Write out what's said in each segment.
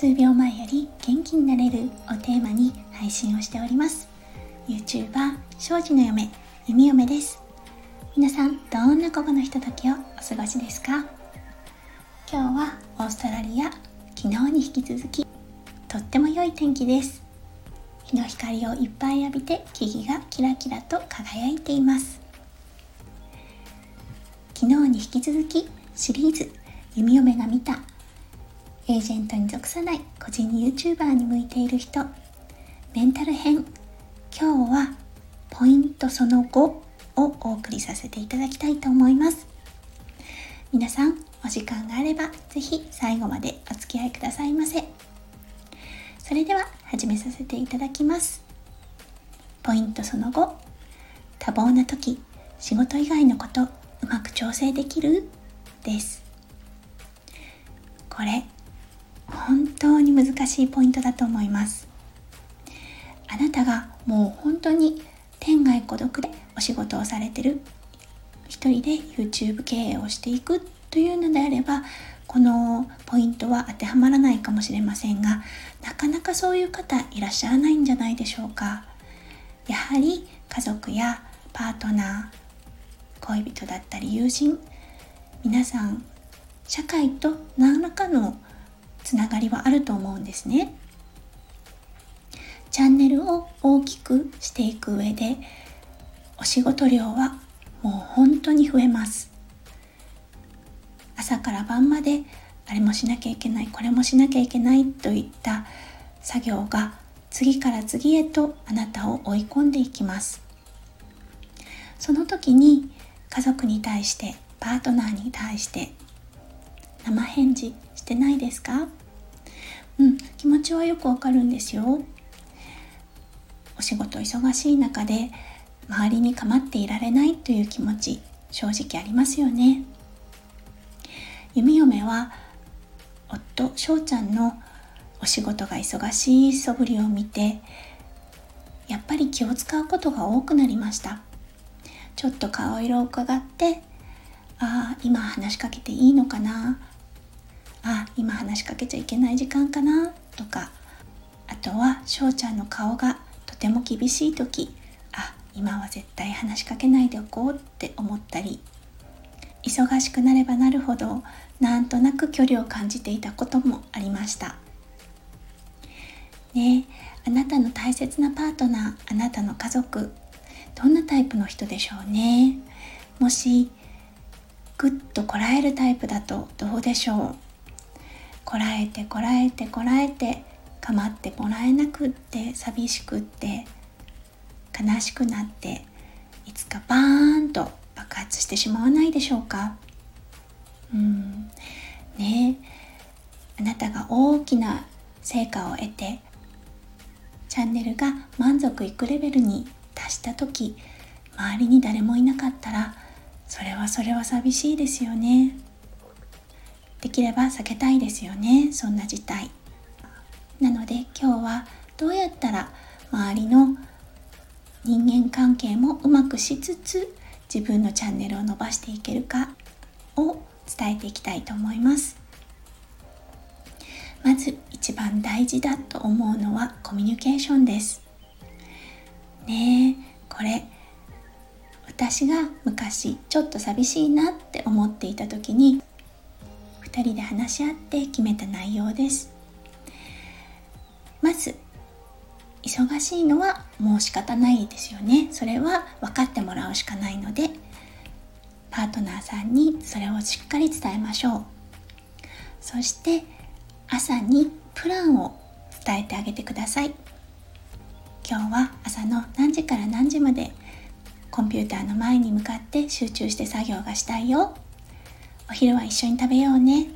数秒前より元気になれるをテーマに配信をしております。YouTuber 庄司の嫁弓嫁です。皆さんどんな午後のひとときをお過ごしですか？今日はオーストラリア昨日に引き続きとっても良い天気です。日の光をいっぱい浴びて木々がキラキラと輝いています。昨日に引き続きシリーズ弓嫁が見たエージェントに属さない個人 YouTuber に向いている人。メンタル編。今日はポイントその5をお送りさせていただきたいと思います。皆さんお時間があれば是非最後までお付き合いくださいませ。それでは始めさせていただきます。ポイントその5多忙な時仕事以外のことうまく調整できる？です。これ本当に難しいポイントだと思います。あなたがもう本当に天涯孤独でお仕事をされてる。一人で YouTube 経営をしていくというのであればこのポイントは当てはまらないかもしれませんがなかなかそういう方いらっしゃらないんじゃないでしょうか。やはり家族やパートナー恋人だったり友人皆さん社会と何らかのつながりはあると思うんですね。チャンネルを大きくしていく上でお仕事量はもう本当に増えます。朝から晩まであれもしなきゃいけないこれもしなきゃいけないといった作業が次から次へとあなたを追い込んでいきます。その時に家族に対してパートナーに対して生返事してないですか？うん気持ちはよくわかるんですよ。お仕事忙しい中で周りに構っていられないという気持ち正直ありますよね。弓嫁は夫翔ちゃんのお仕事が忙しい素振りを見てやっぱり気を使うことが多くなりました。ちょっと顔色を伺ってああ今話しかけていいのかな？今話しかけちゃいけない時間かな？とか。あとは翔ちゃんの顔がとても厳しい時。あ今は絶対話しかけないでおこうって思ったり。忙しくなればなるほどなんとなく距離を感じていたこともありました。ねあなたの大切なパートナーあなたの家族どんなタイプの人でしょうね？もしぐっとこらえるタイプだとどうでしょう？こらえてこらえてこらえて構ってもらえなくって寂しくって悲しくなっていつかバーンと爆発してしまわないでしょうか？うん。ね。あなたが大きな成果を得てチャンネルが満足いくレベルに達した時周りに誰もいなかったらそれはそれは寂しいですよね。できれば避けたいですよねそんな事態。なので今日はどうやったら周りの人間関係もうまくしつつ自分のチャンネルを伸ばしていけるかを伝えていきたいと思います。まず一番大事だと思うのはコミュニケーションです。ねえこれ私が昔ちょっと寂しいなって思っていた時に2人で話し合って決めた内容です。まず忙しいのはもう仕方ないですよね。それは分かってもらうしかないのでパートナーさんにそれをしっかり伝えましょう。そして朝にプランを伝えてあげてください。今日は朝の何時から何時までコンピューターの前に向かって集中して作業がしたいよ。お昼は一緒に食べようね。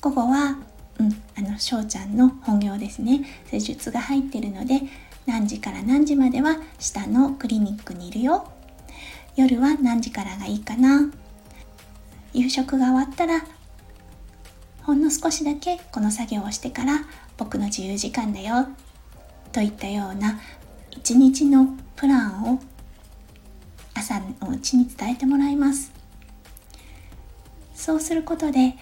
午後はうんあの翔ちゃんの本業ですね。施術が入ってるので何時から何時までは下のクリニックにいるよ。夜は何時からがいいかな。夕食が終わったらほんの少しだけこの作業をしてから僕の自由時間だよ。といったような一日のプランを朝のうちに伝えてもらいます。そうすることで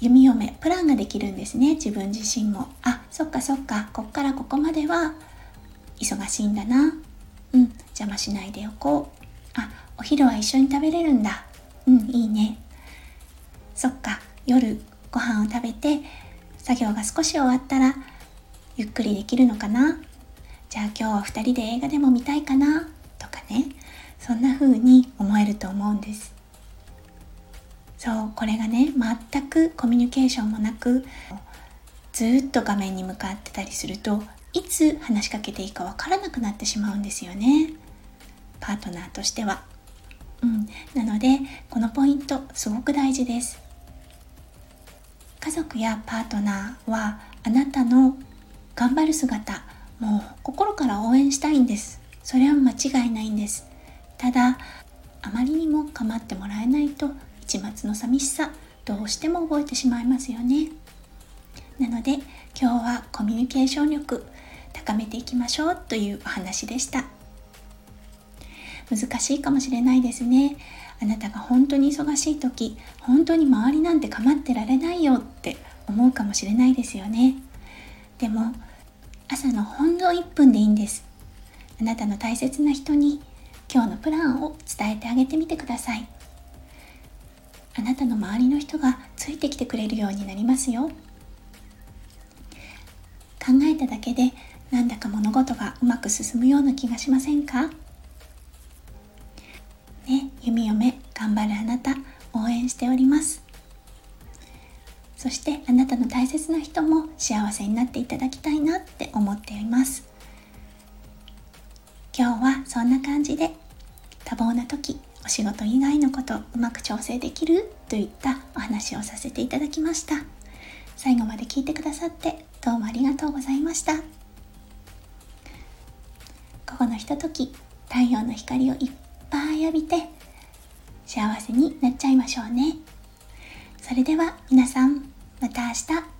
弓嫁プランができるんですね。自分自身も。あそっかそっか。こっからここまでは忙しいんだな。うん。邪魔しないでおこう。あお昼は一緒に食べれるんだ。うんいいね。そっか。夜ご飯を食べて作業が少し終わったらゆっくりできるのかな。じゃあ今日は2人で映画でも見たいかな。とかね。そんな風に思えると思うんです。そうこれがね全くコミュニケーションもなくずっと画面に向かってたりするといつ話しかけていいかわからなくなってしまうんですよね。パートナーとしては。うん、なのでこのポイントすごく大事です。家族やパートナーはあなたの頑張る姿もう心から応援したいんです。それは間違いないんです。ただあまりにも構ってもらえないと一末の寂しさどうしても覚えてしまいますよね。なので今日はコミュニケーション力高めていきましょうというお話でした。難しいかもしれないですね。あなたが本当に忙しい時本当に周りなんて構ってられないよって思うかもしれないですよね。でも朝のほんの1分でいいんです。あなたの大切な人に今日のプランを伝えてあげてみてください。なたの周りの人がついてきてくれるようになりますよ。考えただけでなんだか物事がうまく進むような気がしませんか？ね、弓嫁頑張るあなた応援しております。そしてあなたの大切な人も幸せになっていただきたいなって思っています。今日はそんな感じで多忙な時お仕事以外のことうまく調整できるといったお話をさせていただきました。最後まで聞いてくださってどうもありがとうございました。午後のひととき太陽の光をいっぱい浴びて幸せになっちゃいましょうね。それでは皆さんまた明日。